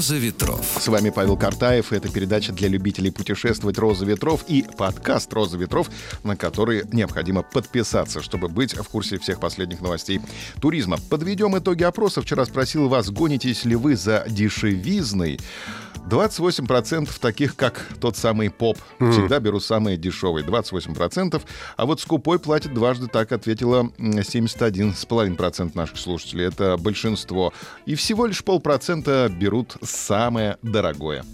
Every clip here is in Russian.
«Роза ветров». С вами Павел Картаев. Это передача для любителей путешествовать «Роза ветров» и подкаст «Роза ветров», на который необходимо подписаться, чтобы быть в курсе всех последних новостей туризма. Подведем итоги опроса. Вчера спросил вас, гонитесь ли вы за дешевизной. 28% таких, как тот самый поп. Всегда беру самые дешевые. 28%. А вот скупой платит дважды, так ответила 71,5% наших слушателей. Это большинство. И всего лишь полпроцента берут самое дорогое.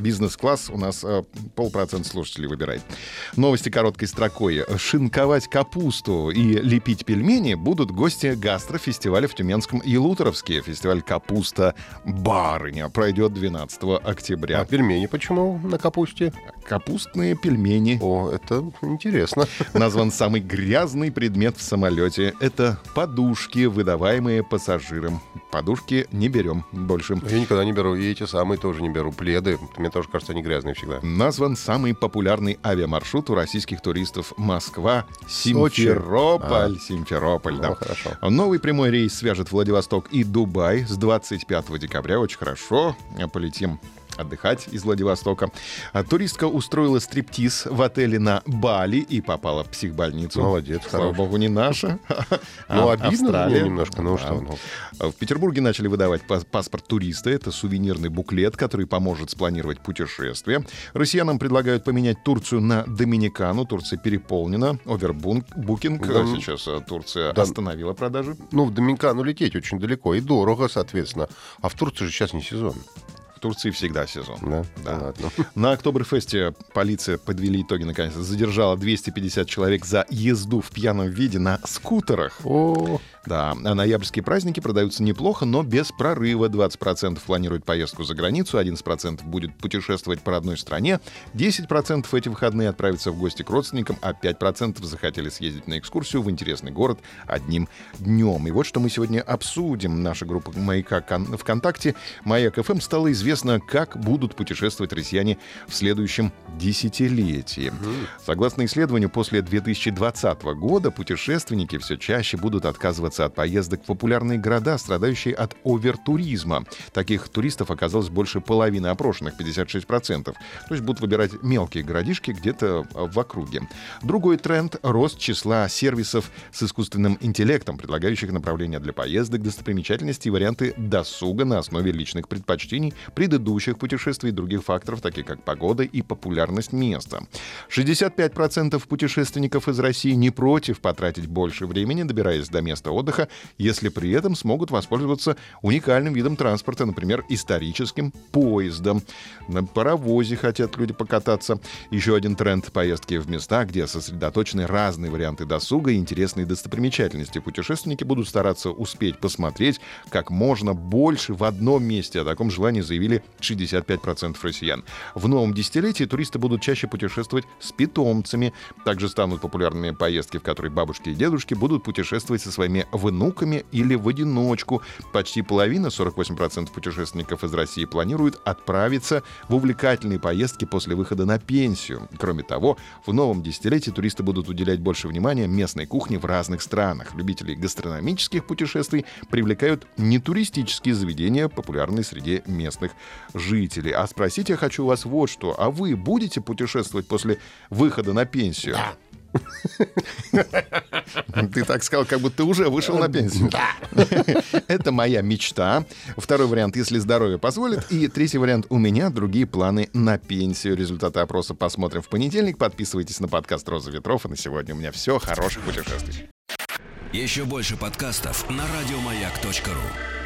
Бизнес-класс у нас э, полпроцента слушателей выбирает. Новости короткой строкой. Шинковать капусту и лепить пельмени будут гости гастрофестиваля в Тюменском Елуторовске. Фестиваль «Капуста Барыня» пройдет 12 октября. А пельмени почему на капусте? Капустные пельмени. О, это интересно. Назван самый грязный предмет в самолете. Это подушки, выдаваемые пассажирам. Подушки не берем больше. Я никогда не беру, и эти самые тоже не беру. Пледы, мне тоже кажется, они грязные всегда. Назван самый популярный авиамаршрут у российских туристов Москва. Симферополь. Симферополь, да. Ну, хорошо. Новый прямой рейс свяжет Владивосток и Дубай с 25 декабря. Очень хорошо. Полетим отдыхать из Владивостока. А Туристка устроила стриптиз в отеле на Бали и попала в психбольницу. Молодец, Слава богу, не наша. Ну, а обидно немножко, ну что, ну. В Петербурге начали выдавать пас- паспорт туриста. Это сувенирный буклет, который поможет спланировать путешествие. Россиянам предлагают поменять Турцию на Доминикану. Турция переполнена. Овербукинг. Да. Сейчас э, Турция Да. остановила продажи. Ну, в Доминикану лететь очень далеко и дорого, соответственно. А в Турции же сейчас не сезон. В Турции всегда сезон. Да? Да. Ладно. На Октоберфесте полиция, подвели итоги наконец, задержала 250 человек за езду в пьяном виде на скутерах. О, Да, а ноябрьские праздники продаются неплохо, но без прорыва. 20% планируют поездку за границу, 11% будет путешествовать по родной стране, 10% эти выходные отправятся в гости к родственникам, а 5% захотели съездить на экскурсию в интересный город одним днем. И вот что мы сегодня обсудим. Наша группа «Маяка» кон- ВКонтакте «Маяк ФМ» стало известно, как будут путешествовать россияне в следующем десятилетии. Согласно исследованию, после 2020 года путешественники все чаще будут отказываться от поездок в популярные города, страдающие от овертуризма. Таких туристов оказалось больше половины опрошенных, 56%. То есть будут выбирать мелкие городишки где-то в округе. Другой тренд — рост числа сервисов с искусственным интеллектом, предлагающих направления для поездок, достопримечательности и варианты досуга на основе личных предпочтений, предыдущих путешествий и других факторов, таких как погода и популярность места. 65% путешественников из России не против потратить больше времени, добираясь до места отдыха, если при этом смогут воспользоваться уникальным видом транспорта, например, историческим поездом. На паровозе хотят люди покататься. Еще один тренд — поездки в места, где сосредоточены разные варианты досуга и интересные достопримечательности. Путешественники будут стараться успеть посмотреть как можно больше в одном месте. О таком желании заявили 65% россиян. В новом десятилетии туристы будут чаще путешествовать с питомцами. Также станут популярными поездки, в которые бабушки и дедушки будут путешествовать со своими внуками или в одиночку. Почти половина, 48% путешественников из России планируют отправиться в увлекательные поездки после выхода на пенсию. Кроме того, в новом десятилетии туристы будут уделять больше внимания местной кухне в разных странах. Любителей гастрономических путешествий привлекают нетуристические заведения, популярные среди местных жителей. А спросить я хочу вас вот что. А вы будете путешествовать после выхода на пенсию? Ты так сказал, как будто ты уже вышел на пенсию. Это моя мечта. Второй вариант, если здоровье позволит. И третий вариант, у меня другие планы на пенсию. Результаты опроса посмотрим в понедельник. Подписывайтесь на подкаст «Роза ветров». И на сегодня у меня все. Хороших путешествий. Еще больше подкастов на радиомаяк.ру.